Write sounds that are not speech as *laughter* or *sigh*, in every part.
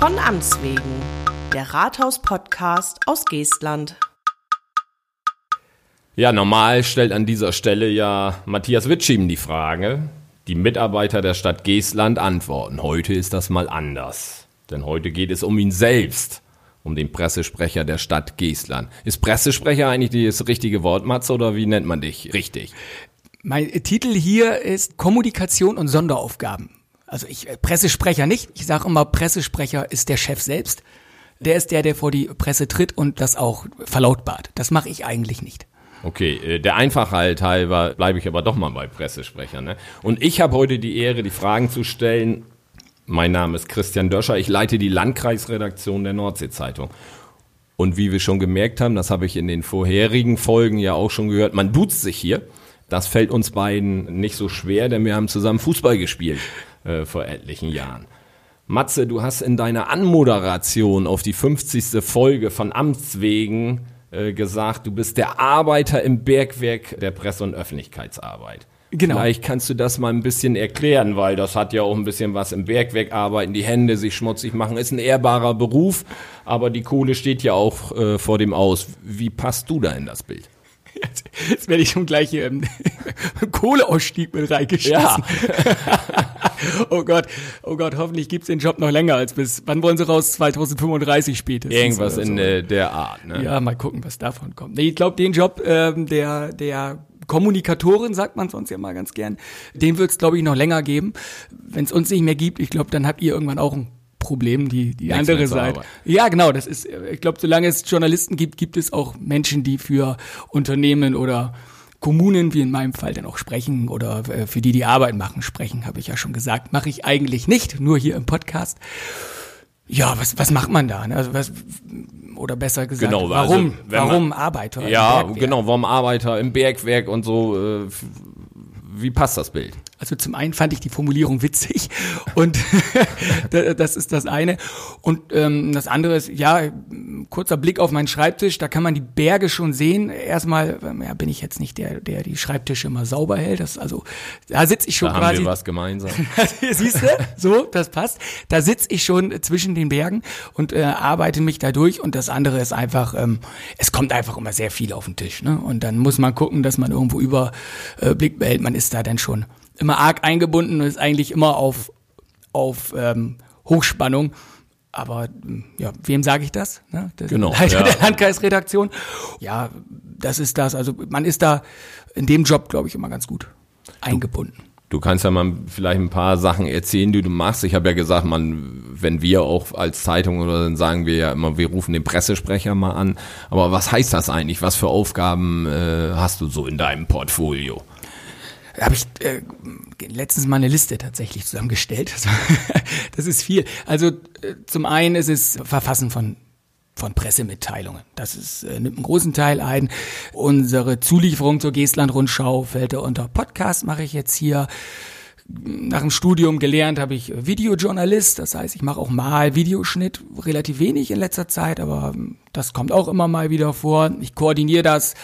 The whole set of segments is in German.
Von Amts wegen, der Rathaus-Podcast aus Geestland. Ja, normal stellt an dieser Stelle ja Matthias Witschim die Frage. Die Mitarbeiter der Stadt Geestland antworten. Heute ist das mal anders. Denn heute geht es um ihn selbst, um den Pressesprecher der Stadt Geestland. Ist Pressesprecher eigentlich das richtige Wort, Matze, oder wie nennt man dich richtig? Mein Titel hier ist Kommunikation und Sonderaufgaben. Also ich äh, Pressesprecher nicht. Ich sage immer, Pressesprecher ist der Chef selbst. Der ist der, der vor die Presse tritt und das auch verlautbart. Das mache ich eigentlich nicht. Okay, äh, der Einfachheit halber bleibe ich aber doch mal bei Pressesprecher. Ne? Und ich habe heute die Ehre, die Fragen zu stellen. Mein Name ist Christian Döscher. Ich leite die Landkreisredaktion der Nordsee-Zeitung. Und wie wir schon gemerkt haben, das habe ich in den vorherigen Folgen ja auch schon gehört, man duzt sich hier. Das fällt uns beiden nicht so schwer, denn wir haben zusammen Fußball gespielt äh, vor etlichen Jahren. Matze, du hast in deiner Anmoderation auf die 50. Folge von Amts wegen äh, gesagt, du bist der Arbeiter im Bergwerk der Presse- und Öffentlichkeitsarbeit. Genau. Vielleicht kannst du das mal ein bisschen erklären, weil das hat ja auch ein bisschen was im Bergwerk arbeiten, die Hände sich schmutzig machen, ist ein ehrbarer Beruf, aber die Kohle steht ja auch äh, vor dem Aus. Wie passt du da in das Bild? *laughs* Jetzt werde ich schon gleich hier im *laughs* Kohleausstieg mit reingeschmissen. Ja. *laughs* oh Gott, oh Gott, hoffentlich gibt's den Job noch länger als bis, wann wollen sie raus? 2035 spätestens. Irgendwas in so. Äh, der Art, ne? Ja, mal gucken, was davon kommt. Nee, ich glaube, den Job ähm, der, der Kommunikatorin, sagt man sonst ja mal ganz gern, den wird's glaube ich, noch länger geben. Wenn es uns nicht mehr gibt, ich glaube, dann habt ihr irgendwann auch ein Problem, die, die andere Seite. Ja, genau, das ist, ich glaube, solange es Journalisten gibt, gibt es auch Menschen, die für Unternehmen oder Kommunen, wie in meinem Fall, dann auch sprechen oder äh, für die die Arbeit machen, sprechen, habe ich ja schon gesagt. Mache ich eigentlich nicht, nur hier im Podcast. Ja, was, was macht man da? Ne? Also was, oder besser gesagt, genau, warum, also, warum man, Arbeiter? Ja, genau, warum Arbeiter im Bergwerk und so. Äh, wie passt das Bild? Also zum einen fand ich die Formulierung witzig *laughs* und *laughs* das ist das eine. Und ähm, das andere ist, ja, kurzer Blick auf meinen Schreibtisch, da kann man die Berge schon sehen. Erstmal ähm, ja, bin ich jetzt nicht der, der die Schreibtische immer sauber hält. Das, also da sitze ich schon da quasi. Haben wir was gemeinsam. *laughs* Siehst du? So, das passt. Da sitze ich schon zwischen den Bergen und äh, arbeite mich da durch. Und das andere ist einfach, ähm, es kommt einfach immer sehr viel auf den Tisch. Ne? Und dann muss man gucken, dass man irgendwo Überblick behält. Man ist da dann schon immer arg eingebunden und ist eigentlich immer auf, auf ähm, Hochspannung. Aber ja, wem sage ich das? Ne? Das genau. Leiter ja. der Landkreisredaktion. Ja, das ist das. Also man ist da in dem Job, glaube ich, immer ganz gut eingebunden. Du, kannst ja mal vielleicht ein paar Sachen erzählen, die du machst. Ich habe ja gesagt, man, wenn wir auch als Zeitung oder dann sagen wir ja immer, wir rufen den Pressesprecher mal an. Aber was heißt das eigentlich? Was für Aufgaben äh, hast du so in deinem Portfolio? Habe ich äh, letztens mal eine Liste tatsächlich zusammengestellt. *laughs* Das, ist viel. Also äh, zum einen ist es Verfassen von von Pressemitteilungen. Das ist, äh, nimmt einen großen Teil ein. Unsere Zulieferung zur Geestland-Rundschau fällt unter Podcast, mache ich jetzt hier. Nach dem Studium gelernt habe ich Videojournalist, das heißt, ich mache auch mal Videoschnitt, relativ wenig in letzter Zeit, aber das kommt auch immer mal wieder vor. Ich koordiniere das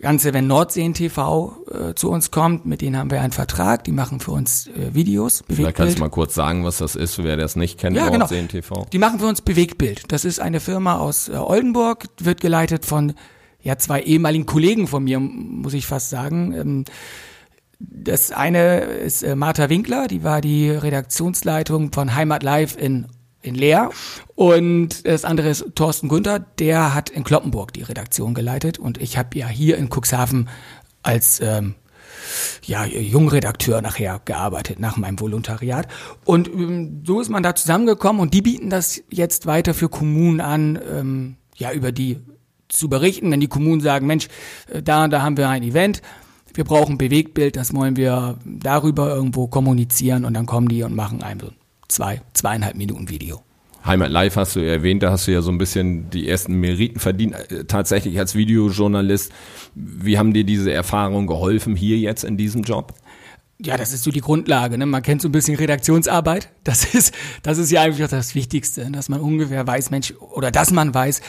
Ganze, wenn Nordseen TV äh, zu uns kommt, mit denen haben wir einen Vertrag, die machen für uns äh, Videos. Bewegtbild. Vielleicht kannst du mal kurz sagen, was das ist, wer das nicht kennt, ja, Nordseen genau. TV. Die machen für uns Bewegtbild. Das ist eine Firma aus äh, Oldenburg, wird geleitet von ja zwei ehemaligen Kollegen von mir, muss ich fast sagen. Ähm, das eine ist äh, Martha Winkler, die war die Redaktionsleitung von Heimat Live in in Leer. Und das andere ist Thorsten Günther, der hat in Kloppenburg die Redaktion geleitet und ich habe ja hier in Cuxhaven als ähm, ja, Jungredakteur nachher gearbeitet, nach meinem Volontariat. Und ähm, so ist man da zusammengekommen und die bieten das jetzt weiter für Kommunen an, ähm, ja, über die zu berichten, wenn die Kommunen sagen, Mensch, äh, da und da haben wir ein Event, wir brauchen Bewegtbild, das wollen wir darüber irgendwo kommunizieren und dann kommen die und machen einem so zwei, zweieinhalb Minuten Video. Heimat Live hast du erwähnt, da hast du ja so ein bisschen die ersten Meriten verdient, äh, tatsächlich als Videojournalist. Wie haben dir diese Erfahrungen geholfen hier jetzt in diesem Job? Ja, das ist so die Grundlage. Ne? Man kennt so ein bisschen Redaktionsarbeit. *laughs* Das ist, das ist ja einfach das Wichtigste, dass man ungefähr weiß, Mensch, oder dass man weiß, äh,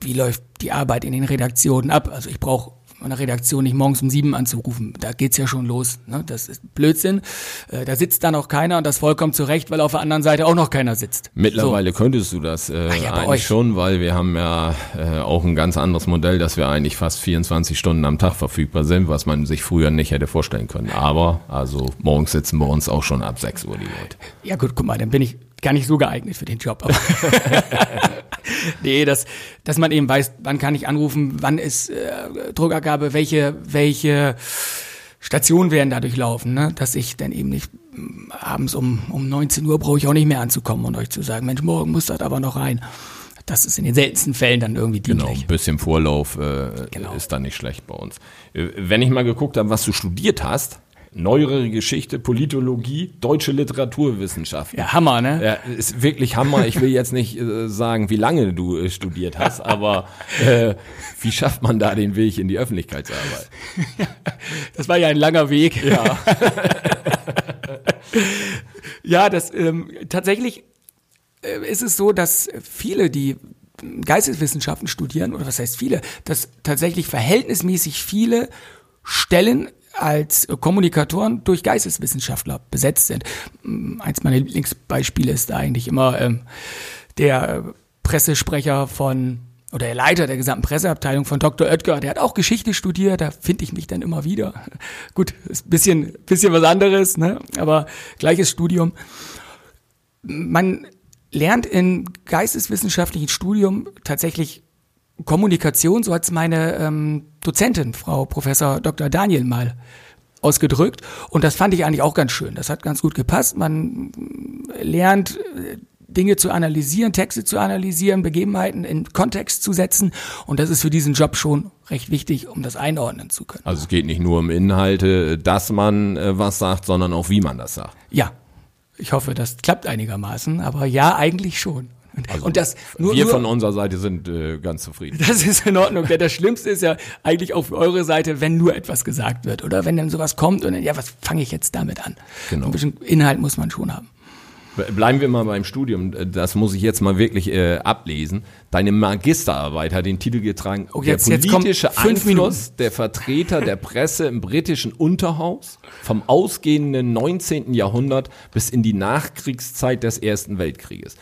wie läuft die Arbeit in den Redaktionen ab. Also ich brauche eine Redaktion nicht morgens um sieben anzurufen. Da geht's ja schon los. Ne? Das ist Blödsinn. Äh, da sitzt dann auch keiner und das vollkommen zu Recht, weil auf der anderen Seite auch noch keiner sitzt. Mittlerweile so. könntest du das äh, ja, eigentlich schon, weil wir haben ja äh, auch ein ganz anderes Modell, dass wir eigentlich fast 24 Stunden am Tag verfügbar sind, was man sich früher nicht hätte vorstellen können. Aber also morgens sitzen bei uns auch schon ab 6 Uhr die Leute. Ja gut, guck mal, dann bin ich gar nicht so geeignet für den Job. Aber *laughs* nee, dass, dass man eben weiß, wann kann ich anrufen, wann ist äh, Druckergabe, welche, welche Stationen werden da durchlaufen, ne? dass ich dann eben nicht mm, abends um, um 19 Uhr brauche ich auch nicht mehr anzukommen und euch zu sagen, Mensch, morgen muss das aber noch rein. Das ist in den seltensten Fällen dann irgendwie dienlich. Genau, ein bisschen Vorlauf äh, genau. ist dann nicht schlecht bei uns. Äh, wenn ich mal geguckt habe, was du studiert hast, neuere Geschichte, Politologie, deutsche Literaturwissenschaft. Ja, Hammer, ne? Ja, ist wirklich Hammer. Ich will jetzt nicht äh, sagen, wie lange du äh, studiert hast, *laughs* aber äh, wie schafft man da den Weg in die Öffentlichkeitsarbeit? *laughs* das war ja ein langer Weg. Ja. *laughs* ja, das ähm, tatsächlich äh, ist es so, dass viele, die Geisteswissenschaften studieren, oder was heißt viele, dass tatsächlich verhältnismäßig viele Stellen als Kommunikatoren durch Geisteswissenschaftler besetzt sind. Eins meiner Lieblingsbeispiele ist eigentlich immer ähm, der Pressesprecher von oder der Leiter der gesamten Presseabteilung von Dr. Oetker, der hat auch Geschichte studiert, da finde ich mich dann immer wieder. *laughs* Gut, ist ein bisschen, bisschen was anderes, ne? aber gleiches Studium. Man lernt in geisteswissenschaftlichen Studium tatsächlich Kommunikation, so hat es meine ähm, Dozentin, Frau Professor Dr. Daniel, mal ausgedrückt. Und das fand ich eigentlich auch ganz schön. Das hat ganz gut gepasst. Man lernt äh, Dinge zu analysieren, Texte zu analysieren, Begebenheiten in Kontext zu setzen. Und das ist für diesen Job schon recht wichtig, um das einordnen zu können. Also es geht nicht nur um Inhalte, dass man äh, was sagt, sondern auch wie man das sagt. Ja. Ich hoffe, das klappt einigermaßen, aber ja, eigentlich schon. Also und das nur, wir nur, von unserer Seite sind äh, ganz zufrieden. Das ist in Ordnung. Das Schlimmste ist ja eigentlich auch für eure Seite, wenn nur etwas gesagt wird oder wenn dann sowas kommt und dann, ja, was fange ich jetzt damit an? Genau. Ein bisschen Inhalt muss man schon haben. Bleiben wir mal beim Studium. Das muss ich jetzt mal wirklich äh, ablesen. Deine Magisterarbeit hat den Titel getragen: oh, jetzt, Der politische jetzt Einfluss Minuten. der Vertreter der Presse im britischen Unterhaus vom ausgehenden 19. Jahrhundert bis in die Nachkriegszeit des Ersten Weltkrieges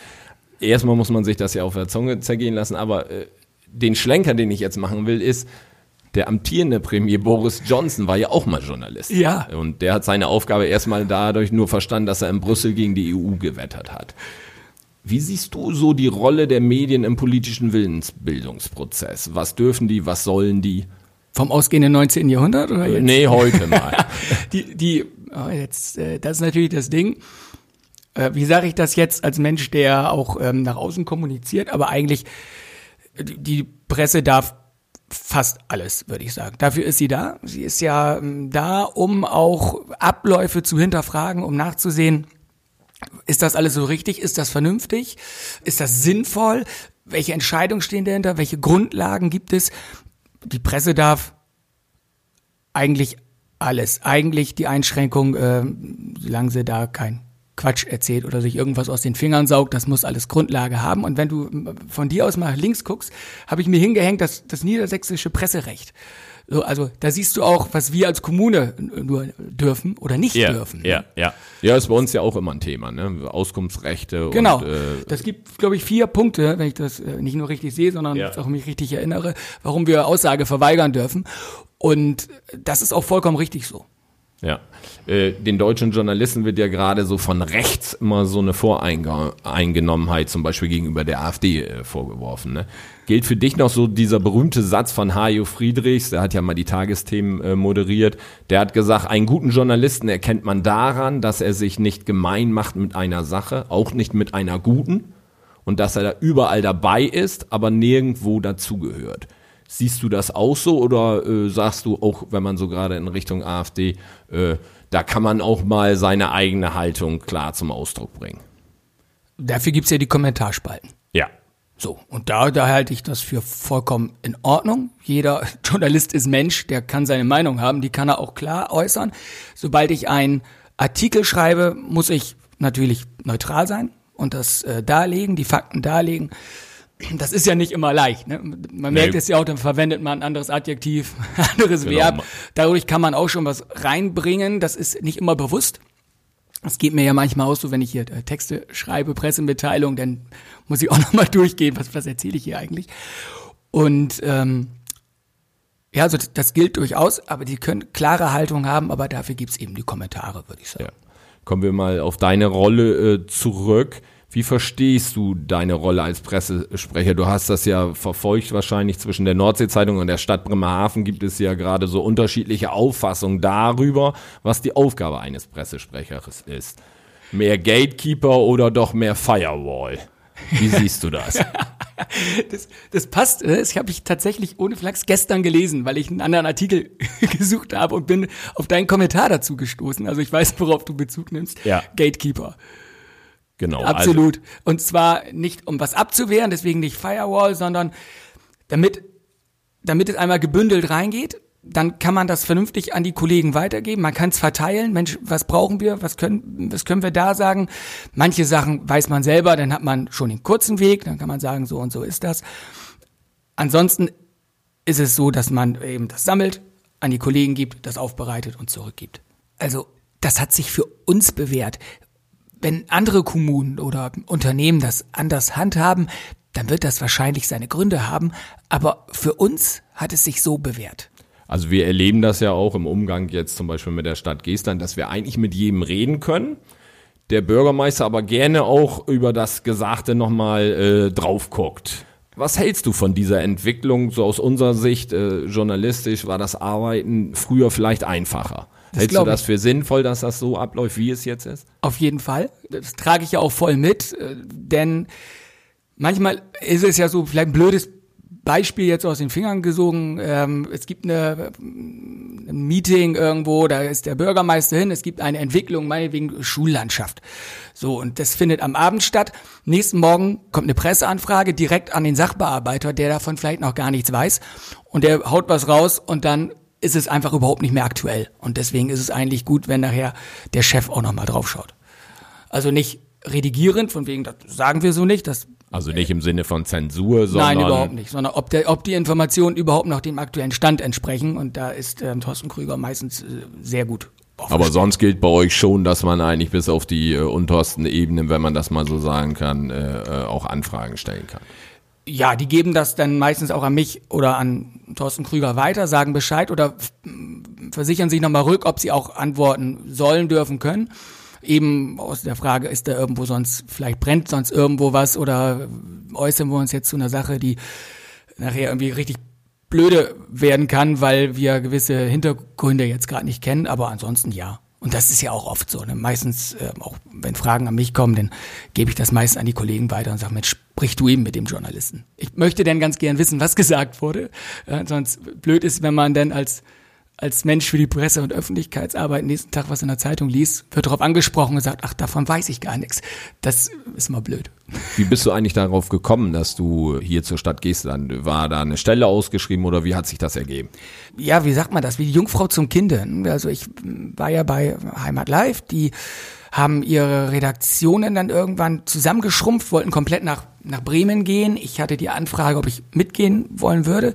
erstmal muss man sich das ja auf der Zunge zergehen lassen, aber äh, den Schlenker, den ich jetzt machen will, ist, der amtierende Premier Boris Johnson war ja auch mal Journalist. Ja. Und der hat seine Aufgabe erstmal dadurch nur verstanden, dass er in Brüssel gegen die EU gewettert hat. Wie siehst du so die Rolle der Medien im politischen Willensbildungsprozess? Was dürfen die, was sollen die? Vom ausgehenden 19. Jahrhundert oder jetzt? Nee, heute mal. *laughs* die, die, oh, jetzt, äh, das ist natürlich das Ding äh, wie sage ich das jetzt als Mensch, der auch ähm, nach außen kommuniziert, aber eigentlich die Presse darf fast alles, würde ich sagen. Dafür ist sie da. Sie ist ja ähm, da, um auch Abläufe zu hinterfragen, um nachzusehen, ist das alles so richtig? Ist das vernünftig? Ist das sinnvoll? Welche Entscheidungen stehen dahinter? Welche Grundlagen gibt es? Die Presse darf eigentlich alles. Eigentlich die Einschränkung, äh, solange sie da kein Quatsch erzählt oder sich irgendwas aus den Fingern saugt, das muss alles Grundlage haben. Und wenn du von dir aus mal links guckst, habe ich mir hingehängt, das, das niedersächsische Presserecht. So, also da siehst du auch, was wir als Kommune nur dürfen oder nicht ja, dürfen. Ja, ja. Ja, ist bei uns ja auch immer ein Thema, ne? Auskunftsrechte. Genau. Und, äh, das gibt, glaube ich, vier Punkte, wenn ich das äh, nicht nur richtig sehe, sondern ja. auch mich richtig erinnere, warum wir Aussage verweigern dürfen. Und das ist auch vollkommen richtig so. Ja. Äh, den deutschen Journalisten wird ja gerade so von rechts immer so eine Voreingenommenheit zum Beispiel gegenüber der AfD äh, vorgeworfen. Ne? Gilt für dich noch so dieser berühmte Satz von Hajo Friedrichs, der hat ja mal die Tagesthemen äh, moderiert, der hat gesagt, einen guten Journalisten erkennt man daran, dass er sich nicht gemein macht mit einer Sache, auch nicht mit einer guten und dass er da überall dabei ist, aber nirgendwo dazugehört. Siehst du das auch so oder äh, sagst du auch, wenn man so gerade in Richtung AfD, äh, da kann man auch mal seine eigene Haltung klar zum Ausdruck bringen? Dafür gibt's ja die Kommentarspalten. Ja. So, und da, da halte ich das für vollkommen in Ordnung. Jeder *laughs* Journalist ist Mensch, der kann seine Meinung haben, die kann er auch klar äußern. Sobald ich einen Artikel schreibe, muss ich natürlich neutral sein und das äh, darlegen, die Fakten darlegen. Das ist ja nicht immer leicht. Ne? Man merkt es ja auch, dann verwendet man ein anderes Adjektiv, *laughs* ein anderes Genau. Verb. Dadurch kann man auch schon was reinbringen. Das ist nicht immer bewusst. Das geht mir ja manchmal auch so, wenn ich hier äh, Texte schreibe, Pressemitteilung, dann muss ich auch *laughs* nochmal durchgehen, was, was erzähle ich hier eigentlich. Und ähm, ja, also das, das gilt durchaus, aber die können klare Haltung haben, aber dafür gibt's eben die Kommentare, würde ich sagen. Ja. Kommen wir mal auf deine Rolle äh, zurück. Wie verstehst du deine Rolle als Pressesprecher? Du hast das ja verfolgt wahrscheinlich zwischen der Nordsee-Zeitung und der Stadt Bremerhaven gibt es ja gerade so unterschiedliche Auffassungen darüber, was die Aufgabe eines Pressesprechers ist. Mehr Gatekeeper oder doch mehr Firewall? Wie siehst du das? *laughs* Das, das passt. äh, Das habe ich tatsächlich ohne Flachs gestern gelesen, weil ich einen anderen Artikel *laughs* gesucht habe und bin auf deinen Kommentar dazu gestoßen. Also ich weiß, worauf du Bezug nimmst. Ja. Gatekeeper. Genau. Absolut. Und zwar nicht, um was abzuwehren, deswegen nicht Firewall, sondern damit, damit es einmal gebündelt reingeht, dann kann man das vernünftig an die Kollegen weitergeben. Man kann es verteilen. Mensch, was brauchen wir? Was können, was können wir da sagen? Manche Sachen weiß man selber, dann hat man schon den kurzen Weg, dann kann man sagen, so und so ist das. Ansonsten ist es so, dass man eben das sammelt, an die Kollegen gibt, das aufbereitet und zurückgibt. Also, das hat sich für uns bewährt. Wenn andere Kommunen oder Unternehmen das anders handhaben, dann wird das wahrscheinlich seine Gründe haben. Aber für uns hat es sich so bewährt. Also wir erleben das ja auch im Umgang jetzt zum Beispiel mit der Stadt Geestland, dass wir eigentlich mit jedem reden können. Der Bürgermeister aber gerne auch über das Gesagte nochmal äh, drauf guckt. Was hältst du von dieser Entwicklung? So aus unserer Sicht, äh, journalistisch, war das Arbeiten früher vielleicht einfacher. hältst du das für sinnvoll, dass das so abläuft, wie es jetzt ist? Auf jeden Fall. Das trage ich ja auch voll mit, äh, denn manchmal ist es ja so, vielleicht ein blödes Beispiel jetzt aus den Fingern gesogen. Ähm, es gibt eine, ein Meeting irgendwo, da ist der Bürgermeister hin, es gibt eine Entwicklung, meinetwegen Schullandschaft. So, und das findet am Abend statt. Nächsten Morgen kommt eine Presseanfrage direkt an den Sachbearbeiter, der davon vielleicht noch gar nichts weiß. Und der haut was raus und dann ist es einfach überhaupt nicht mehr aktuell. Und deswegen ist es eigentlich gut, wenn nachher der Chef auch nochmal drauf schaut. Also nicht redigierend, von wegen, das sagen wir so nicht, das Also nicht im Sinne von Zensur, sondern Nein, überhaupt nicht, sondern ob, der, ob die Informationen überhaupt noch dem aktuellen Stand entsprechen. Und da ist ähm, Thorsten Krüger meistens äh, sehr gut. Aber sonst gilt bei euch schon, dass man eigentlich bis auf die äh, untersten Ebenen, wenn man das mal so sagen kann, äh, äh, auch Anfragen stellen kann. Ja, die geben das dann meistens auch an mich oder an Thorsten Krüger weiter, sagen Bescheid oder versichern sich nochmal rück, ob sie auch antworten sollen, dürfen, können. Eben aus der Frage, ist da irgendwo sonst, vielleicht brennt sonst irgendwo was oder äußern wir uns jetzt zu einer Sache, die nachher irgendwie richtig blöde werden kann, weil wir gewisse Hintergründe jetzt gerade nicht kennen, aber ansonsten ja. Und das ist ja auch oft so. Ne? Meistens, äh, auch wenn Fragen an mich kommen, dann gebe ich das meist an die Kollegen weiter und sage, Mensch, sprich du eben mit dem Journalisten. Ich möchte denn ganz gern wissen, was *laughs* gesagt wurde. Äh, sonst blöd ist, wenn man dann als, als Mensch für die Presse- und Öffentlichkeitsarbeit nächsten Tag was in der Zeitung liest, wird darauf angesprochen und sagt, ach, davon weiß ich gar nichts. Das ist mal blöd. Wie bist du eigentlich darauf gekommen, dass du hier zur Stadt Geestland, war da eine Stelle ausgeschrieben oder wie hat sich das ergeben? ja, wie sagt man das, wie die Jungfrau zum Kinde. Also ich war ja bei Heimat Live, die haben ihre Redaktionen dann irgendwann zusammengeschrumpft, wollten komplett nach, nach Bremen gehen. Ich hatte die Anfrage, ob ich mitgehen wollen würde.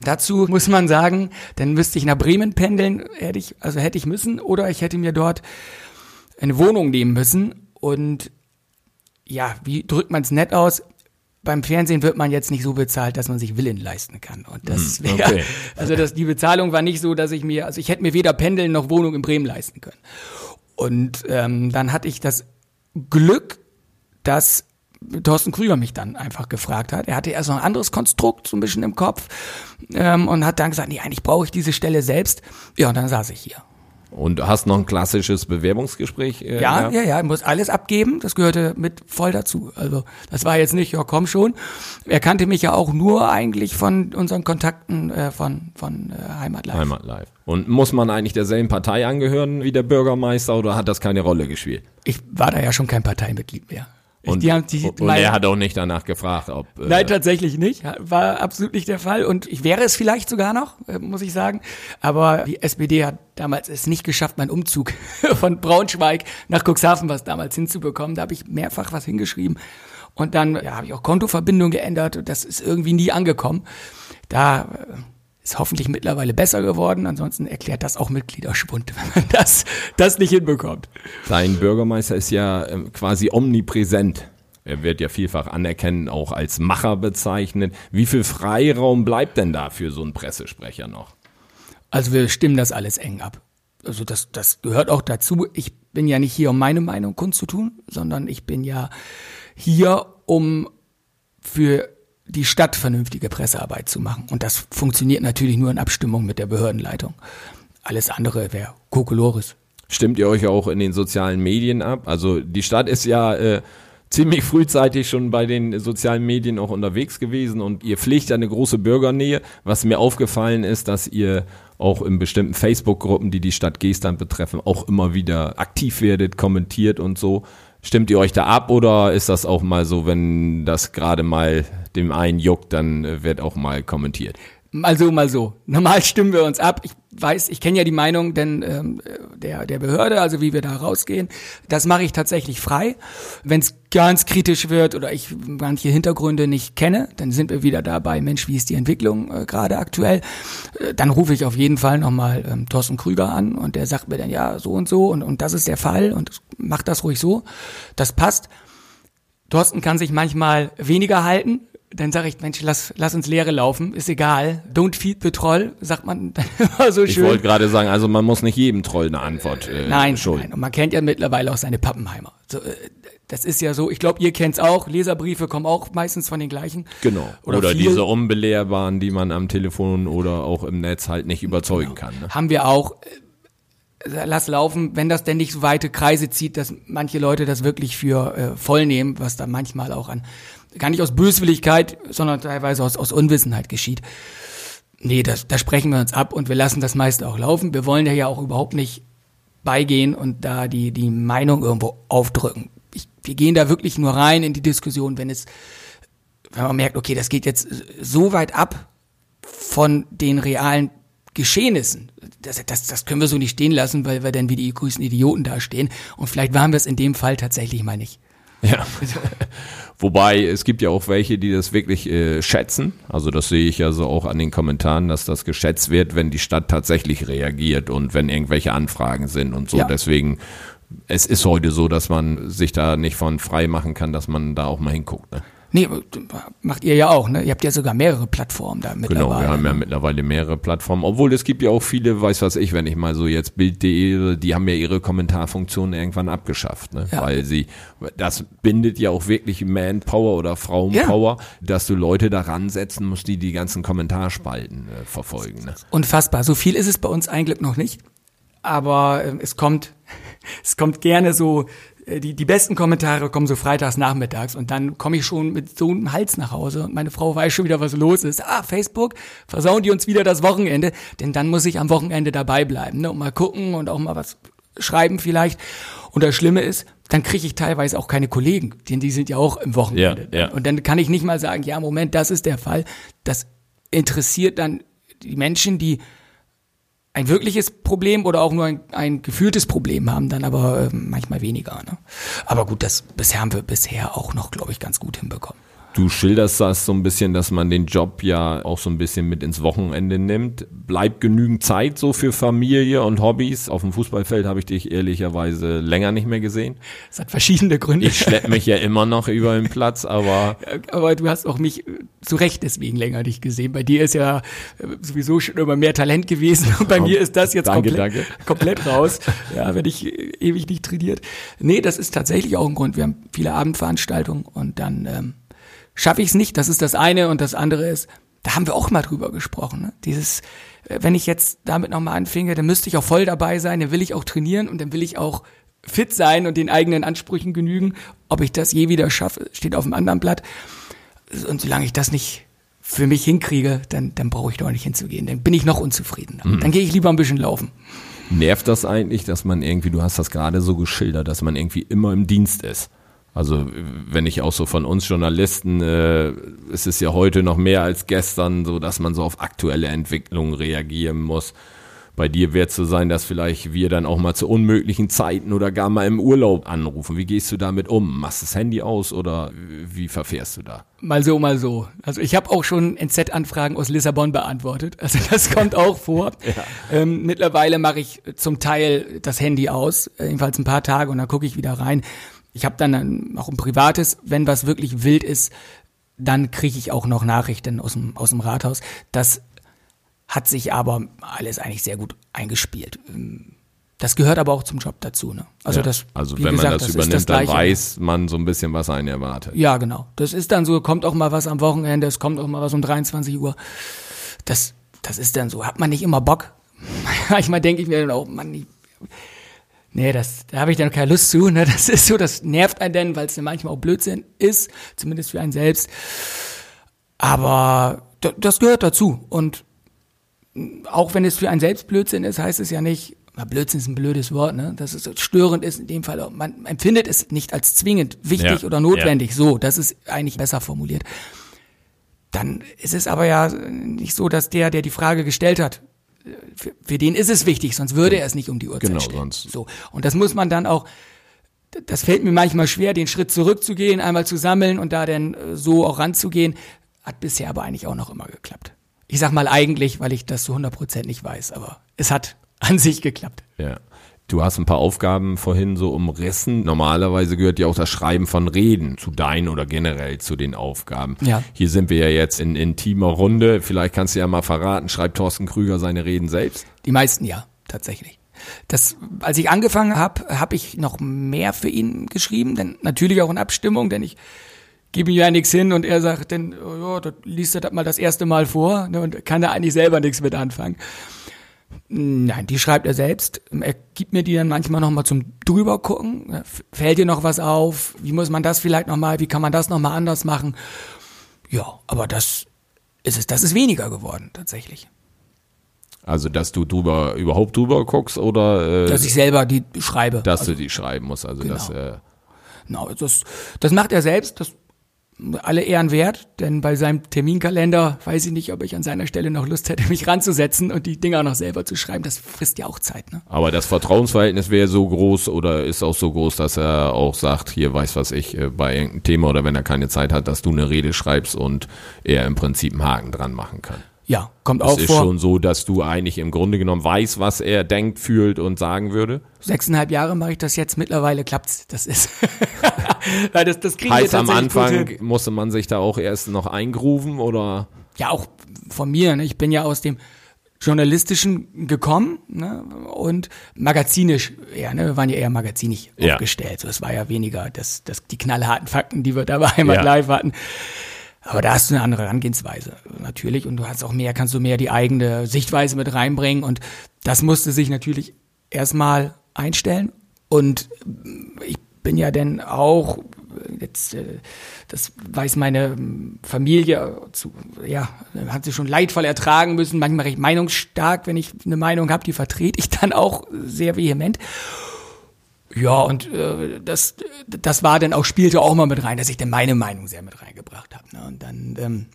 Dazu muss man sagen, dann müsste ich nach Bremen pendeln, hätte ich, also hätte ich müssen, oder ich hätte mir dort eine Wohnung nehmen müssen. Und ja, wie drückt man es nett aus? Beim Fernsehen wird man jetzt nicht so bezahlt, dass man sich Willen leisten kann. Und das wäre, okay. *laughs* also das, die Bezahlung war nicht so, dass ich mir, also ich hätte mir weder Pendeln noch Wohnung in Bremen leisten können. Und ähm, dann hatte ich das Glück, dass Thorsten Krüger mich dann einfach gefragt hat. Er hatte erst noch ein anderes Konstrukt so ein bisschen im Kopf ähm, und hat dann gesagt, nee, eigentlich brauche ich diese Stelle selbst. Ja, und dann saß ich hier. Und hast noch ein klassisches Bewerbungsgespräch? Äh, Ja, ja, ja, muss alles abgeben. Das gehörte mit voll dazu. Also das war jetzt nicht, ja komm schon. Er kannte mich ja auch nur eigentlich von unseren Kontakten äh, von von äh, Heimat Live. Heimat live. Und muss man eigentlich derselben Partei angehören wie der Bürgermeister oder hat das keine Rolle gespielt? Ich war da ja schon kein Parteimitglied mehr. Und, die haben, die, und meine- er hat auch nicht danach gefragt, ob. Äh, Nein, tatsächlich nicht. War absolut nicht der Fall. Und ich wäre es vielleicht sogar noch, äh, muss ich sagen. Aber die SPD hat damals es nicht geschafft, meinen Umzug *laughs* von Braunschweig nach Cuxhaven was damals hinzubekommen. Da habe ich mehrfach was hingeschrieben. Und dann ja, habe ich auch Kontoverbindung geändert und das ist irgendwie nie angekommen. Da äh, ist hoffentlich mittlerweile besser geworden. Ansonsten erklärt das auch Mitgliederschwund, *laughs* wenn man das, das nicht hinbekommt. Dein Bürgermeister ist ja ähm, quasi omnipräsent. Er wird ja vielfach anerkennen, auch als Macher bezeichnet. Wie viel Freiraum bleibt denn da für so einen Pressesprecher noch? Also wir stimmen das alles eng ab. Also das, das gehört auch dazu. Ich bin ja nicht hier, um meine Meinung kundzutun, sondern ich bin ja hier, um für die Stadt vernünftige Pressearbeit zu machen. Und das funktioniert natürlich nur in Abstimmung mit der Behördenleitung. Alles andere wäre Kokolores. Stimmt ihr euch auch in den sozialen Medien ab? Also die Stadt ist ja äh, ziemlich frühzeitig schon bei den sozialen Medien auch unterwegs gewesen und ihr pflegt eine große Bürgernähe. Was mir aufgefallen ist, dass ihr auch in bestimmten Facebook-Gruppen, die die Stadt Geestland betreffen, auch immer wieder aktiv werdet, kommentiert und so. Stimmt ihr euch da ab oder ist das auch mal so, wenn das gerade mal dem einen juckt, dann wird auch mal kommentiert? Mal so, mal so. *laughs* Normal stimmen wir uns ab. Ich weiß, ich kenne ja die Meinung denn ähm, der der Behörde, also wie wir da rausgehen. Das mache ich tatsächlich frei. Wenn es ganz kritisch wird oder ich manche Hintergründe nicht kenne, dann sind wir wieder dabei. Mensch, wie ist die Entwicklung äh, gerade aktuell? Äh, dann rufe ich auf jeden Fall nochmal ähm, Thorsten Krüger an und der sagt mir dann ja so und so und und das ist der Fall und macht das ruhig so. Das passt. Thorsten kann sich manchmal weniger halten, dann sage ich, Mensch, lass, lass uns Leere laufen, ist egal. Don't feed the troll, sagt man *laughs* immer so schön. Ich wollte gerade sagen, also man muss nicht jedem Troll eine Antwort äh, nein, schulden. Nein, und man kennt ja mittlerweile auch seine Pappenheimer. So, äh, das ist ja so, ich glaube, ihr kennt's auch, Leserbriefe kommen auch meistens von den gleichen. Genau. Oder, oder diese unbelehrbaren, die man am Telefon oder auch im Netz halt nicht überzeugen genau. kann. Ne? Haben wir auch äh, lass laufen, wenn das denn nicht so weite Kreise zieht, dass manche Leute das wirklich für äh, voll nehmen, was da manchmal auch an gar nicht aus Böswilligkeit, sondern teilweise aus, aus Unwissenheit geschieht. Nee, das, da sprechen wir uns ab und wir lassen das meiste auch laufen. Wir wollen ja auch überhaupt nicht beigehen und da die, die Meinung irgendwo aufdrücken. Ich, wir gehen da wirklich nur rein in die Diskussion, wenn es, wenn man merkt, okay, das geht jetzt so weit ab von den realen Geschehnissen. Das, das, das können wir so nicht stehen lassen, weil wir dann wie die grüßen Idioten dastehen. Und vielleicht waren wir es in dem Fall tatsächlich mal nicht. Ja. *laughs* Wobei es gibt ja auch welche, die das wirklich äh, schätzen. Also das sehe ich ja so auch an den Kommentaren, dass das geschätzt wird, wenn die Stadt tatsächlich reagiert und wenn irgendwelche Anfragen sind und so. Ja. Deswegen, es ist heute so, dass man sich da nicht von frei machen kann, dass man da auch mal hinguckt. Ne? Nee, macht ihr ja auch, ne? Ihr habt ja sogar mehrere Plattformen da mittlerweile. Genau, wir haben ja mittlerweile mehrere Plattformen. Obwohl es gibt ja auch viele, weiß was ich, wenn ich mal so jetzt Bild.de, die haben ja ihre Kommentarfunktion irgendwann abgeschafft, ne? Ja. Weil sie, das bindet ja auch wirklich Manpower oder Frauenpower, ja. dass du Leute da ransetzen musst, die die ganzen Kommentarspalten äh, verfolgen. Ne? Unfassbar. So viel ist es bei uns eigentlich noch nicht. Aber äh, es kommt, *laughs* es kommt gerne so die, die besten Kommentare kommen so freitags nachmittags und dann komme ich schon mit so einem Hals nach Hause und meine Frau weiß schon wieder, was los ist. Ah, Facebook, versauen die uns wieder das Wochenende, denn dann muss ich am Wochenende dabei bleiben ne, und mal gucken und auch mal was schreiben vielleicht. Und das Schlimme ist, dann kriege ich teilweise auch keine Kollegen, denn die sind ja auch im Wochenende. Ja, ja. Und dann kann ich nicht mal sagen, ja, Moment, das ist der Fall. Das interessiert dann die Menschen, die ein wirkliches Problem oder auch nur ein, ein gefühltes Problem haben, dann aber äh, manchmal weniger. Ne? Aber gut, das bisher haben wir bisher auch noch, glaube ich, ganz gut hinbekommen. Du schilderst das so ein bisschen, dass man den Job ja auch so ein bisschen mit ins Wochenende nimmt. Bleibt genügend Zeit so für Familie und Hobbys? Auf dem Fußballfeld habe ich dich ehrlicherweise länger nicht mehr gesehen. Es hat verschiedene Gründe. Ich schleppe mich ja immer noch über den Platz, aber... Aber du hast auch mich zu Recht deswegen länger nicht gesehen. Bei dir ist ja äh, sowieso schon immer mehr Talent gewesen und bei mir ist das jetzt danke, komplett, danke. komplett raus. Ja, wenn ich äh, ewig nicht trainiert. Nee, das ist tatsächlich auch ein Grund. Wir haben viele Abendveranstaltungen und dann... Ähm, schaffe ich es nicht, das ist das eine und das andere ist, da haben wir auch mal drüber gesprochen, ne? dieses, äh, wenn ich jetzt damit nochmal anfinge, dann müsste ich auch voll dabei sein, dann will ich auch trainieren und dann will ich auch fit sein und den eigenen Ansprüchen genügen. Ob ich das je wieder schaffe, steht auf dem anderen Blatt. Und solange ich das nicht für mich hinkriege, dann, dann brauche ich doch nicht hinzugehen. Dann bin ich noch unzufriedener. Mhm. Dann gehe ich lieber ein bisschen laufen. Nervt das eigentlich, dass man irgendwie, du hast das gerade so geschildert, dass man irgendwie immer im Dienst ist? Also wenn ich auch so von uns Journalisten, äh, es ist ja heute noch mehr als gestern, so dass man so auf aktuelle Entwicklungen reagieren muss. Bei dir wird es so sein, dass vielleicht wir dann auch mal zu unmöglichen Zeiten oder gar mal im Urlaub anrufen. Wie gehst du damit um? Machst du das Handy aus oder wie verfährst du da? Mal so, mal so. Also ich habe auch schon NZ-Anfragen aus Lissabon beantwortet. Also das kommt auch vor. *laughs* ja. ähm, mittlerweile mache ich zum Teil das Handy aus, jedenfalls ein paar Tage und dann gucke ich wieder rein. Ich habe dann auch ein privates, wenn was wirklich wild ist, dann kriege ich auch noch Nachrichten aus dem, aus dem Rathaus. Das hat sich aber alles eigentlich sehr gut eingespielt. Ähm, das gehört aber auch zum Job dazu. Ne? Also, ja, das, also wenn gesagt, man das, das übernimmt, das dann weiß man so ein bisschen, was einen erwartet. Ja, genau. Das ist dann so, kommt auch mal was am Wochenende, es kommt auch mal was um 23 Uhr. Das, das ist dann so. Hat man nicht immer Bock? *laughs* Manchmal denke ich mir dann auch, man, ich, nee, das, da habe ich dann keine Lust zu. Ne? Das ist so, das nervt einen denn, weil es dann manchmal auch Blödsinn ist, zumindest für einen selbst. Aber das gehört dazu. Und auch wenn es für einen selbst Blödsinn ist, heißt es ja nicht, na, Blödsinn ist ein blödes Wort, ne? Das ist störend ist in dem Fall. Man empfindet es nicht als zwingend wichtig ja, oder notwendig. Ja. So, das ist eigentlich besser formuliert. Dann ist es aber ja nicht so, dass der, der die Frage gestellt hat, für, für den ist es wichtig, sonst würde er es nicht um die Uhrzeit genau, stellen. Sonst. So. Und das muss man dann auch, das fällt mir manchmal schwer, den Schritt zurückzugehen, einmal zu sammeln und da dann äh, so auch ranzugehen. Hat bisher aber eigentlich auch noch immer geklappt. Ich sag mal eigentlich, weil ich das zu 100% nicht weiß, aber es hat an sich geklappt. Ja. Du hast ein paar Aufgaben vorhin so umrissen. Normalerweise gehört ja auch das Schreiben von Reden zu deinen oder generell zu den Aufgaben. Ja. Hier sind wir ja jetzt in intimer Runde. Vielleicht kannst du ja mal verraten, schreibt Thorsten Krüger seine Reden selbst? Die meisten ja, tatsächlich. Das, als ich angefangen habe, habe ich noch mehr für ihn geschrieben, denn natürlich auch in Abstimmung, denn ich gebe ihm ja nichts hin und er sagt dann, oh ja, das liest er das mal das erste Mal vor ne, und kann da eigentlich selber nichts mit anfangen. Nein, die schreibt er selbst. Er gibt mir die dann manchmal nochmal zum drüber gucken. Fällt dir noch was auf? Wie muss man das vielleicht nochmal? Wie kann man das nochmal anders machen? Ja, aber das ist es. Das ist weniger geworden, tatsächlich. Also, dass du drüber, überhaupt drüber guckst oder? Äh, dass ich selber die schreibe. Dass also, du die schreiben musst. Also, genau. das, äh, genau, das, das macht er selbst. Das alle Ehren wert, denn bei seinem Terminkalender weiß ich nicht, ob ich an seiner Stelle noch Lust hätte, *laughs* mich ranzusetzen und die Dinger noch selber zu schreiben. Das frisst ja auch Zeit. Ne? Aber das Vertrauensverhältnis wäre so groß oder ist auch so groß, dass er auch sagt, hier weiß was ich, äh, bei irgendeinem Thema oder wenn er keine Zeit hat, dass du eine Rede schreibst und er im Prinzip einen Haken dran machen kann. Ja, kommt auch vor. Es ist schon so, dass du eigentlich im Grunde genommen weißt, was er denkt, fühlt und sagen würde. Sechseinhalb Jahre mache ich das jetzt. Mittlerweile klappt's. Das ist, *laughs* weil das, das kriegen heißt, wir am Anfang musste man sich da auch erst noch eingrooven oder? Ja, auch von mir. Ne? Ich bin ja aus dem journalistischen gekommen ne? und magazinisch, ja, ne? wir waren ja eher magazinisch ja. aufgestellt. So, es war ja weniger das, das, die knallharten Fakten, die wir da bei Heimat ja. Live hatten. Aber da hast du eine andere Herangehensweise, natürlich. Und du hast auch mehr, kannst du mehr die eigene Sichtweise mit reinbringen. Und das musste sich natürlich erstmal einstellen. Und ich bin ja dann auch, jetzt, äh, das weiß meine Familie, zu, ja, hat sie schon leidvoll ertragen müssen. Manchmal recht meinungsstark, wenn ich eine Meinung habe, die vertrete ich dann auch sehr vehement. Ja, und äh, das, das war dann auch, spielte auch mal mit rein, dass ich dann meine Meinung sehr mit reingebracht habe. Ne? Und dann, ähm,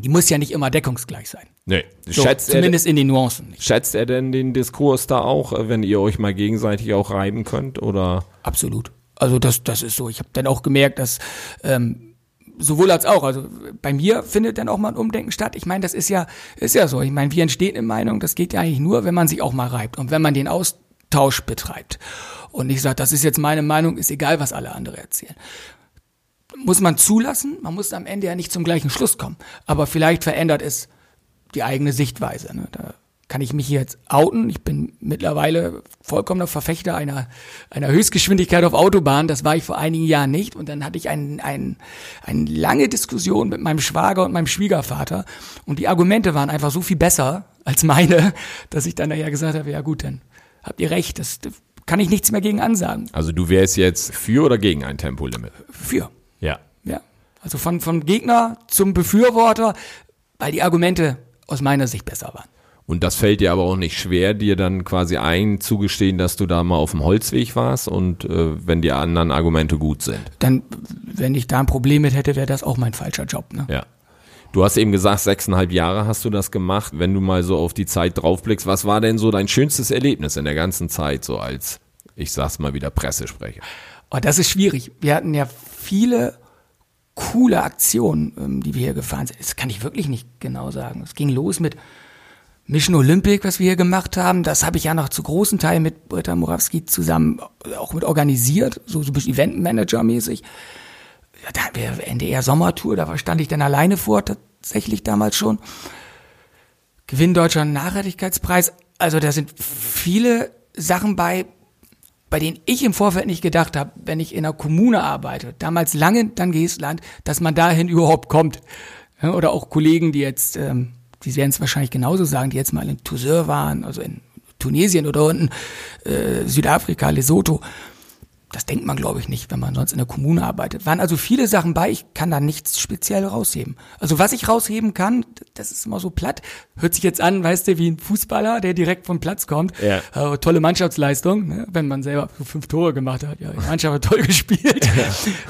die muss ja nicht immer deckungsgleich sein. Nee. So, schätzt zumindest er, in den Nuancen nicht. Schätzt er denn den Diskurs da auch, äh, wenn ihr euch mal gegenseitig auch reiben könnt? Oder? Absolut. Also das, das ist so. Ich habe dann auch gemerkt, dass ähm, sowohl als auch. Also bei mir findet dann auch mal ein Umdenken statt. Ich meine, das ist ja, ist ja so. Ich meine, wie entsteht eine Meinung? Das geht ja eigentlich nur, wenn man sich auch mal reibt und wenn man den Austausch betreibt und ich sage, das ist jetzt meine Meinung, ist egal, was alle andere erzählen. Muss man zulassen, man muss am Ende ja nicht zum gleichen Schluss kommen, aber vielleicht verändert es die eigene Sichtweise. Ne? Da kann ich mich jetzt outen. Ich bin mittlerweile vollkommener Verfechter einer, einer Höchstgeschwindigkeit auf Autobahn. Das war ich vor einigen Jahren nicht. Und dann hatte ich ein, ein, eine lange Diskussion mit meinem Schwager und meinem Schwiegervater. Und die Argumente waren einfach so viel besser als meine, *laughs* dass ich dann nachher gesagt habe, ja gut, dann habt ihr recht. Das, kann ich nichts mehr gegen ansagen. Also du wärst jetzt für oder gegen ein Tempolimit? Für. Ja. Ja. Also von, von Gegner zum Befürworter, weil die Argumente aus meiner Sicht besser waren. Und das fällt dir aber auch nicht schwer, dir dann quasi einzugestehen, dass du da mal auf dem Holzweg warst und äh, wenn die anderen Argumente gut sind. Dann, wenn ich da ein Problem mit hätte, wäre das auch mein falscher Job. Ne? Ja. Du hast eben gesagt, sechseinhalb Jahre hast du das gemacht. Wenn du mal so auf die Zeit draufblickst, was war denn so dein schönstes Erlebnis in der ganzen Zeit, so als, ich sag's mal wieder, Pressesprecher? Oh, das ist schwierig. Wir hatten ja viele coole Aktionen, ähm, die wir hier gefahren sind. Das kann ich wirklich nicht genau sagen. Es ging los mit Mission Olympic, was wir hier gemacht haben. Das habe ich ja noch zu großen Teilen mit Britta Morawski zusammen auch mit organisiert, so, so ein bisschen Eventmanager-mäßig. Da NDR Sommertour, da stand ich dann alleine vor, tatsächlich damals schon. Gewinn Deutscher Nachhaltigkeitspreis. Also da sind viele Sachen bei, bei denen ich im Vorfeld nicht gedacht habe, wenn ich in einer Kommune arbeite, damals lange dann Geestland, dass man dahin überhaupt kommt. Oder auch Kollegen, die jetzt, ähm, die werden es wahrscheinlich genauso sagen, die jetzt mal in Toussaint waren, also in Tunesien oder unten äh, Südafrika, Lesotho. Das denkt man, glaube ich, nicht, wenn man sonst in der Kommune arbeitet. Waren also viele Sachen bei, ich kann da nichts speziell rausheben. Also was ich rausheben kann, das ist immer so platt, hört sich jetzt an, weißt du, wie ein Fußballer, der direkt vom Platz kommt. Ja. Äh, tolle Mannschaftsleistung, ne? wenn man selber fünf Tore gemacht hat. Ja, die Mannschaft hat toll *laughs* gespielt.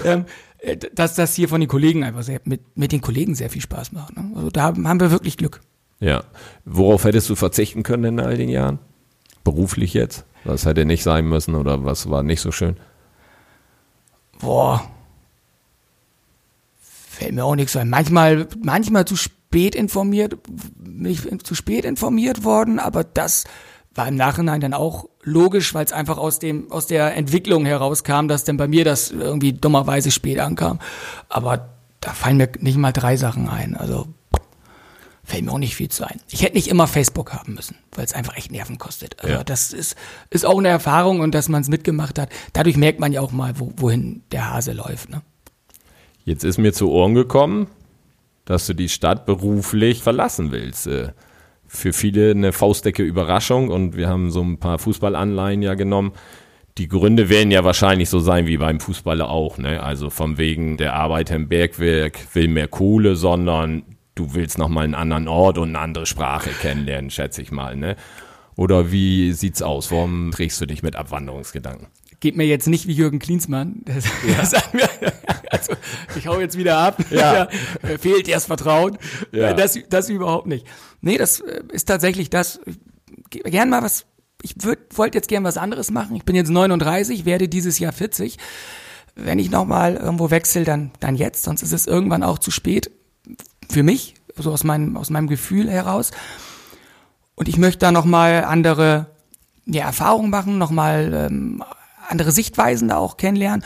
ähm, äh, dass das hier von den Kollegen einfach sehr, mit, mit den Kollegen sehr viel Spaß macht. Ne? Also da haben wir wirklich Glück. Ja. Worauf hättest du verzichten können in all den Jahren? Beruflich jetzt? Was hätte nicht sein müssen oder was war nicht so schön? Boah. Fällt mir auch nichts ein. Manchmal, manchmal zu spät informiert, nicht zu spät informiert worden, aber das war im Nachhinein dann auch logisch, weil es einfach aus dem, aus der Entwicklung herauskam, dass dann bei mir das irgendwie dummerweise spät ankam. Aber da fallen mir nicht mal drei Sachen ein. Also fällt mir auch nicht viel zu ein. Ich hätte nicht immer Facebook haben müssen, weil es einfach echt Nerven kostet. Also Ja. das ist, ist auch eine Erfahrung und dass man es mitgemacht hat. Dadurch merkt man ja auch mal, wo, wohin der Hase läuft. Ne? Jetzt ist mir zu Ohren gekommen, dass du die Stadt beruflich verlassen willst. Äh, Für viele eine faustdecke Überraschung und wir haben so ein paar Fußballanleihen ja genommen. Die Gründe werden ja wahrscheinlich so sein wie beim Fußballer auch, ne? Also vom wegen der Arbeiter im Bergwerk will mehr Kohle, sondern du willst nochmal einen anderen Ort und eine andere Sprache kennenlernen, schätze ich mal, ne? Oder wie sieht's aus? Warum trägst du dich mit Abwanderungsgedanken? Geht mir jetzt nicht wie Jürgen Klinsmann. *laughs* Das, *laughs* sagt mir, also, ich hau jetzt wieder ab. Ja. Äh, Fehlt das Vertrauen? Ja. Äh, Das, das überhaupt nicht. Nee, das äh, ist tatsächlich das. Ich geh gern mal was. Ich wollte jetzt gern was anderes machen. Ich bin jetzt 39, werde dieses Jahr 40. Wenn ich nochmal irgendwo wechsle, dann, dann jetzt. Sonst ist es irgendwann auch zu spät. Für mich, so aus meinem, aus meinem Gefühl heraus. Und ich möchte da nochmal andere ja, Erfahrungen machen, nochmal ähm, andere Sichtweisen da auch kennenlernen.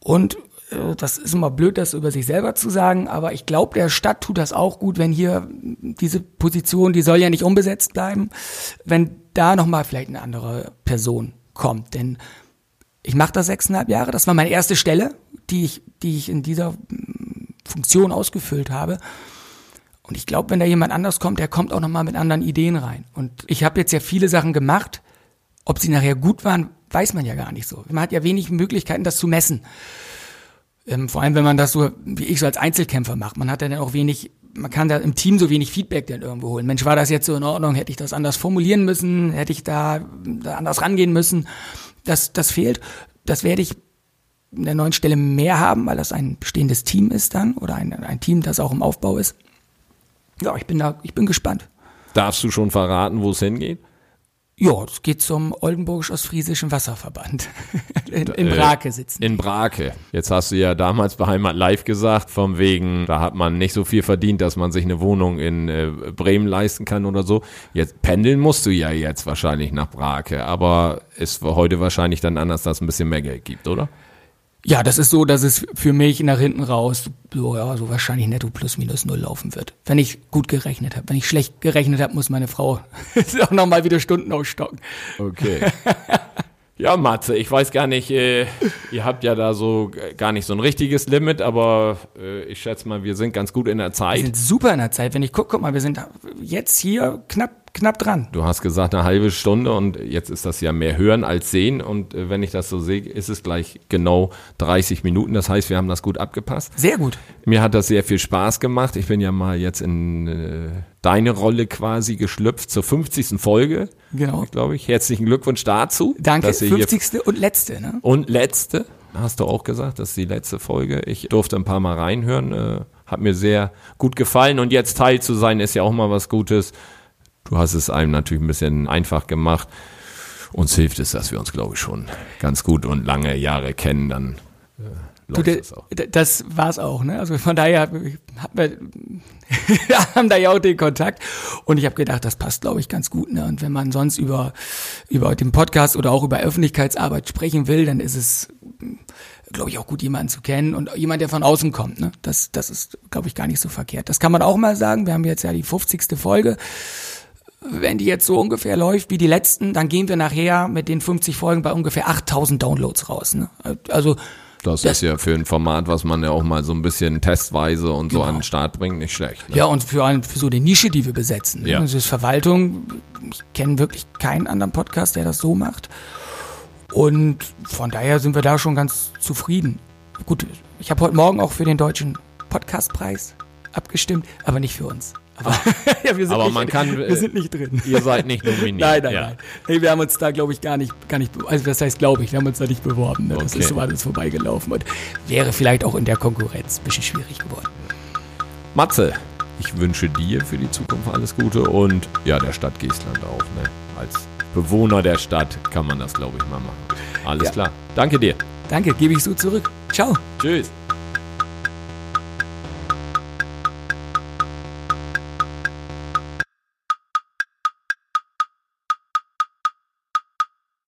Und äh, das ist immer blöd, das über sich selber zu sagen, aber ich glaube, der Stadt tut das auch gut, wenn hier diese Position, die soll ja nicht unbesetzt bleiben, wenn da nochmal vielleicht eine andere Person kommt. Denn ich mache das sechseinhalb Jahre, das war meine erste Stelle, die ich, die ich in dieser Funktion ausgefüllt habe. Und ich glaube, wenn da jemand anders kommt, der kommt auch nochmal mit anderen Ideen rein. Und ich habe jetzt ja viele Sachen gemacht. Ob sie nachher gut waren, weiß man ja gar nicht so. Man hat ja wenig Möglichkeiten, das zu messen. Ähm, vor allem, wenn man das so, wie ich so als Einzelkämpfer macht. Man hat ja dann auch wenig, man kann da im Team so wenig Feedback dann irgendwo holen. Mensch, war das jetzt so in Ordnung? Hätte ich das anders formulieren müssen? Hätte ich da, da anders rangehen müssen? Das, das fehlt. Das werde ich in der neuen Stelle mehr haben, weil das ein bestehendes Team ist dann oder ein, ein Team, das auch im Aufbau ist. Ja, ich bin da, ich bin gespannt. Darfst du schon verraten, wo es hingeht? Ja, es geht zum Oldenburgisch-Ostfriesischen Wasserverband. *laughs* in, in Äh, Brake sitzen. In Brake. Jetzt hast du ja damals bei Heimat Live gesagt, vom wegen, da hat man nicht so viel verdient, dass man sich eine Wohnung in äh, Bremen leisten kann oder so. Jetzt pendeln musst du ja jetzt wahrscheinlich nach Brake, aber ist heute wahrscheinlich dann anders, dass es ein bisschen mehr Geld gibt, oder? Ja, das ist so, dass es für mich nach hinten raus so, ja, so wahrscheinlich netto plus minus null laufen wird. Wenn ich gut gerechnet habe. Wenn ich schlecht gerechnet habe, muss meine Frau *laughs* auch nochmal wieder Stunden ausstocken. Okay. *laughs* ja, Matze, ich weiß gar nicht, äh, ihr habt ja da so gar nicht so ein richtiges Limit, aber äh, ich schätze mal, wir sind ganz gut in der Wir Zeit. sind super in der Zeit. Wenn ich gucke, guck mal, wir sind jetzt hier knapp, knapp dran. Du hast gesagt eine halbe Stunde und jetzt ist das ja mehr hören als sehen und äh, wenn ich das so sehe, ist es gleich genau 30 Minuten. Das heißt, wir haben das gut abgepasst. Sehr gut. Mir hat das sehr viel Spaß gemacht. Ich bin ja mal jetzt in äh, deine Rolle quasi geschlüpft zur 50. Folge, Genau. glaube ich. Herzlichen Glückwunsch dazu. Danke. dass ihr hier 50. und letzte, ne? und letzte, hast du auch gesagt, das ist die letzte Folge. Ich durfte ein paar Mal reinhören. Äh, Hat mir sehr gut gefallen und jetzt Teil zu sein ist ja auch mal was Gutes. Du hast es einem natürlich ein bisschen einfach gemacht. Uns hilft es, dass wir uns, glaube ich, schon ganz gut und lange Jahre kennen. Dann äh, Du, de, das war's auch, ne? Also von daher haben *laughs* wir haben da ja auch den Kontakt und ich habe gedacht, das passt, glaube ich, ganz gut. Ne? Und wenn man sonst über über den Podcast oder auch über Öffentlichkeitsarbeit sprechen will, dann ist es, glaube ich, auch gut, jemanden zu kennen und jemand, der von außen kommt. Ne? Das das ist, glaube ich, gar nicht so verkehrt. Das kann man auch mal sagen. Wir haben jetzt ja die 50. Folge wenn die jetzt so ungefähr läuft wie die letzten, dann gehen wir nachher mit den 50 Folgen bei ungefähr 8000 Downloads raus. Ne? Also das, das, ist ja für ein Format, was man ja auch mal so ein bisschen testweise und so genau. an den Start bringt, nicht schlecht. Ne? Ja, und für, ein, für so die Nische, die wir besetzen. Ne? Ja. Das ist Verwaltung. Ich kenne wirklich keinen anderen Podcast, der das so macht. Und von daher sind wir da schon ganz zufrieden. Gut, ich habe heute Morgen auch für den deutschen Podcastpreis abgestimmt, aber nicht für uns. Aber, *laughs* ja, wir sind aber nicht, man kann, wir sind nicht drin. Ihr seid nicht nominiert. *laughs* nein, nein, ja. nein. Hey, wir haben uns da, glaube ich, gar nicht, gar nicht, also das heißt, glaube ich, wir haben uns da nicht beworben. Ne? Das okay. ist so alles vorbeigelaufen und wäre vielleicht auch in der Konkurrenz ein bisschen schwierig geworden. Matze, ich wünsche dir für die Zukunft alles Gute und ja, der Stadt Geestland auch. Ne? Als Bewohner der Stadt kann man das, glaube ich, mal machen. Alles ja. klar. Danke dir. Danke, gebe ich so zurück. Ciao. Tschüss.